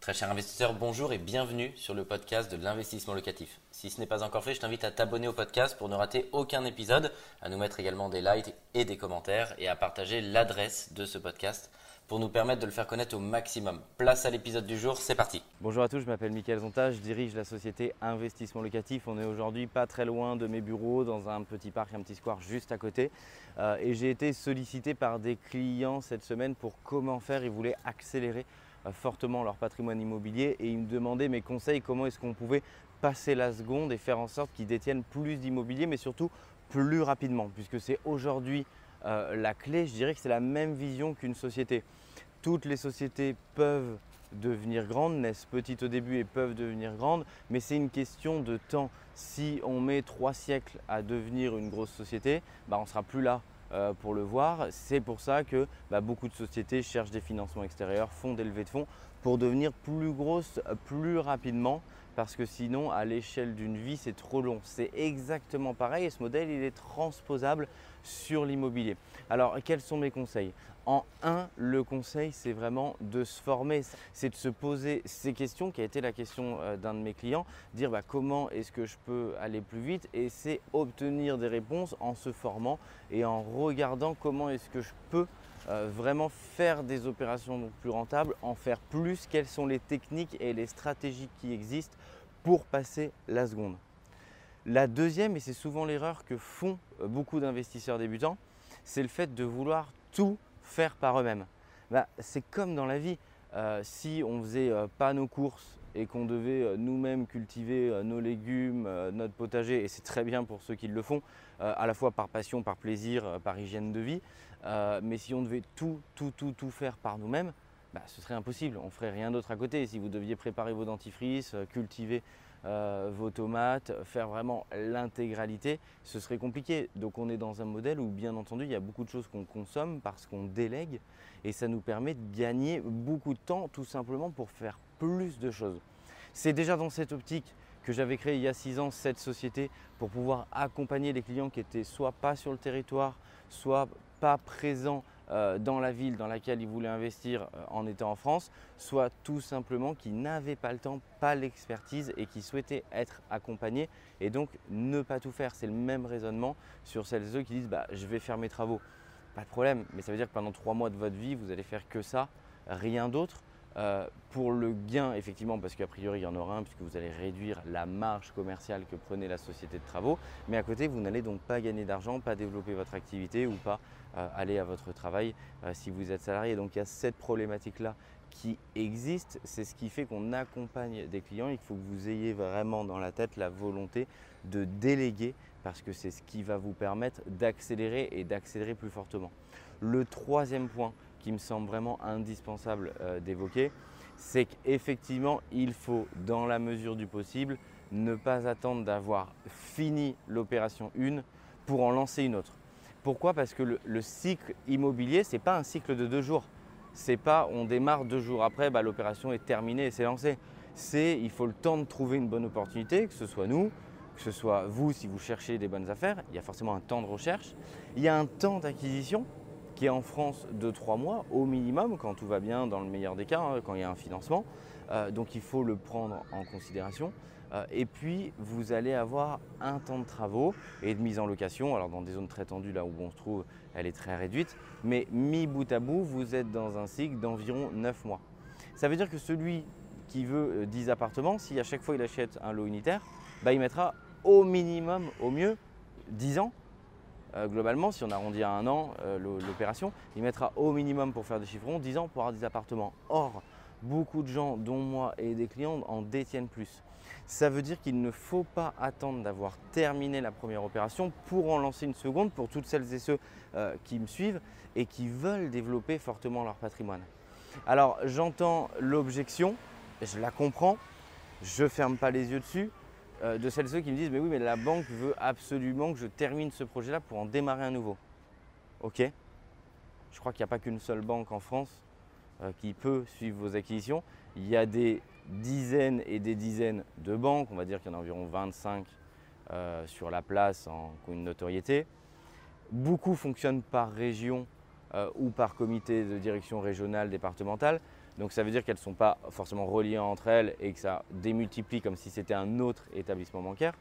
Très cher investisseur, bonjour et bienvenue sur le podcast de l'investissement locatif. Si ce n'est pas encore fait, je t'invite à t'abonner au podcast pour ne rater aucun épisode, à nous mettre également des likes et des commentaires et à partager l'adresse de ce podcast pour nous permettre de le faire connaître au maximum. Place à l'épisode du jour, c'est parti. Bonjour à tous, je m'appelle Mickaël Zonta, je dirige la société Investissement Locatif. On est aujourd'hui pas très loin de mes bureaux, dans un petit parc, un petit square juste à côté. Euh, et j'ai été sollicité par des clients cette semaine pour comment faire. Ils voulaient accélérer fortement leur patrimoine immobilier et ils me demandaient mes conseils, comment est-ce qu'on pouvait passer la seconde et faire en sorte qu'ils détiennent plus d'immobilier, mais surtout plus rapidement, puisque c'est aujourd'hui euh, la clé, je dirais que c'est la même vision qu'une société. Toutes les sociétés peuvent devenir grandes, naissent petites au début et peuvent devenir grandes, mais c'est une question de temps. Si on met trois siècles à devenir une grosse société, bah on ne sera plus là euh, pour le voir. C'est pour ça que bah, beaucoup de sociétés cherchent des financements extérieurs, font des levées de fonds pour devenir plus grosses plus rapidement parce que sinon à l'échelle d'une vie c'est trop long. C'est exactement pareil et ce modèle il est transposable sur l'immobilier. Alors quels sont mes conseils? En un, le conseil c'est vraiment de se former, c'est de se poser ces questions qui a été la question euh, d'un de mes clients, dire bah, comment est-ce que je peux aller plus vite et c'est obtenir des réponses en se formant et en regardant comment est-ce que je peux euh, vraiment faire des opérations plus rentables, en faire plus, quelles sont les techniques et les stratégies qui existent pour passer la seconde. La deuxième, et c'est souvent l'erreur que font euh, beaucoup d'investisseurs débutants, c'est le fait de vouloir tout faire par eux-mêmes. Bah, c'est comme dans la vie. Euh, si on ne faisait pas nos courses et qu'on devait nous-mêmes cultiver nos légumes, notre potager, et c'est très bien pour ceux qui le font, à la fois par passion, par plaisir, par hygiène de vie, euh, mais si on devait tout, tout, tout, tout faire par nous-mêmes, bah, ce serait impossible. On ferait rien d'autre à côté. Si vous deviez préparer vos dentifrices, euh, cultiver euh, vos tomates, faire vraiment l'intégralité, ce serait compliqué. Donc on est dans un modèle où bien entendu il y a beaucoup de choses qu'on consomme parce qu'on délègue et ça nous permet de gagner beaucoup de temps tout simplement pour faire plus de choses. C'est déjà dans cette optique que j'avais créé il y a six ans cette société pour pouvoir accompagner les clients qui étaient soit pas sur le territoire, soit pas présents dans la ville dans laquelle ils voulaient investir euh, en étant en France, soit tout simplement qui n'avaient pas le temps, pas l'expertise et qui souhaitaient être accompagnés et donc ne pas tout faire. C'est le même raisonnement sur celles et ceux qui disent bah, je vais faire mes travaux. Pas de problème, mais ça veut dire que pendant trois mois de votre vie, vous allez faire que ça, rien d'autre. Euh, pour le gain, effectivement, parce qu'a priori il y en aura un, puisque vous allez réduire la marge commerciale que prenait la société de travaux, mais à côté, vous n'allez donc pas gagner d'argent, pas développer votre activité ou pas euh, aller à votre travail euh, si vous êtes salarié. Donc il y a cette problématique-là qui existe, c'est ce qui fait qu'on accompagne des clients. Il faut que vous ayez vraiment dans la tête la volonté de déléguer parce que c'est ce qui va vous permettre d'accélérer et d'accélérer plus fortement. Le troisième point qui me semble vraiment indispensable euh, d'évoquer, c'est qu'effectivement, il faut, dans la mesure du possible, ne pas attendre d'avoir fini l'opération 1 pour en lancer une autre. Pourquoi? Parce que le, cycle immobilier, ce n'est pas un cycle de deux jours. C'est pas on démarre deux jours après, bah, l'opération est terminée et c'est lancé. C'est il faut le temps de trouver une bonne opportunité, que ce soit nous, que ce soit vous si vous cherchez des bonnes affaires. Il y a forcément un temps de recherche. Il y a un temps d'acquisition qui est en France de trois mois au minimum, quand tout va bien, dans le meilleur des cas, hein, quand il y a un financement. Euh, donc il faut le prendre en considération. Euh, et puis vous allez avoir un temps de travaux et de mise en location. Alors dans des zones très tendues, là où on se trouve, elle est très réduite. Mais mis bout à bout, vous êtes dans un cycle d'environ 9 mois. Ça veut dire que celui qui veut 10 euh, appartements, si à chaque fois il achète un lot unitaire, bah, il mettra au minimum, au mieux, 10 ans euh, globalement, si on arrondit à un an euh, l'opération, il mettra au minimum pour faire des chiffrons 10 ans pour avoir des appartements. Or, beaucoup de gens, dont moi et des clients, en détiennent plus. Ça veut dire qu'il ne faut pas attendre d'avoir terminé la première opération pour en lancer une seconde pour toutes celles et ceux euh, qui me suivent et qui veulent développer fortement leur patrimoine. Alors j'entends l'objection, je la comprends, je ferme pas les yeux dessus, euh, de celles ceux qui me disent mais oui mais la banque veut absolument que je termine ce projet-là pour en démarrer un nouveau. Ok, je crois qu'il n'y a pas qu'une seule banque en France euh, qui peut suivre vos acquisitions. Il y a des dizaines et des dizaines de banques, on va dire qu'il y en a environ 25 euh, sur la place en, une notoriété. Beaucoup fonctionnent par région ou par comité de direction régionale, départementale. Donc ça veut dire qu'elles ne sont pas forcément reliées entre elles et que ça démultiplie comme si c'était un autre établissement bancaire.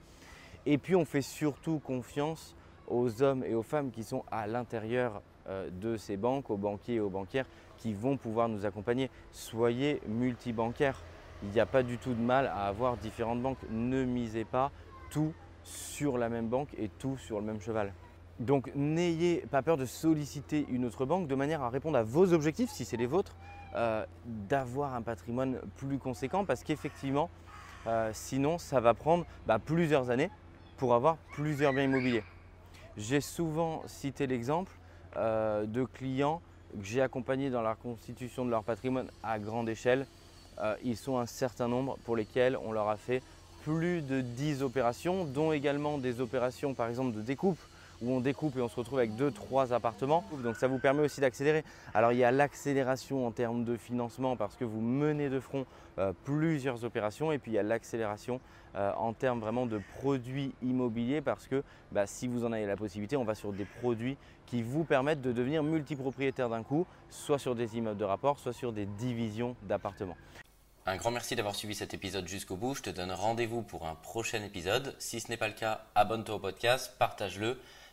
Et puis on fait surtout confiance aux hommes et aux femmes qui sont à l'intérieur euh, de ces banques, aux banquiers et aux banquières qui vont pouvoir nous accompagner. Soyez multibancaires. Il n'y a pas du tout de mal à avoir différentes banques. Ne misez pas tout sur la même banque et tout sur le même cheval. Donc n'ayez pas peur de solliciter une autre banque de manière à répondre à vos objectifs, si c'est les vôtres, euh, d'avoir un patrimoine plus conséquent parce qu'effectivement, euh, sinon ça va prendre bah, plusieurs années pour avoir plusieurs biens immobiliers. J'ai souvent cité l'exemple euh, de clients que j'ai accompagnés dans la constitution de leur patrimoine à grande échelle. ils sont un certain nombre pour lesquels on leur a fait plus de 10 opérations, dont également des opérations par exemple de découpe où on découpe et on se retrouve avec 2-3 appartements. Donc ça vous permet aussi d'accélérer. Alors il y a l'accélération en termes de financement parce que vous menez de front euh, plusieurs opérations et puis il y a l'accélération euh, en termes vraiment de produits immobiliers parce que bah, si vous en avez la possibilité, on va sur des produits qui vous permettent de devenir multipropriétaire d'un coup, soit sur des immeubles de rapport, soit sur des divisions d'appartements. Un grand merci d'avoir suivi cet épisode jusqu'au bout. Je te donne rendez-vous pour un prochain épisode. Si ce n'est pas le cas, abonne-toi au podcast, partage-le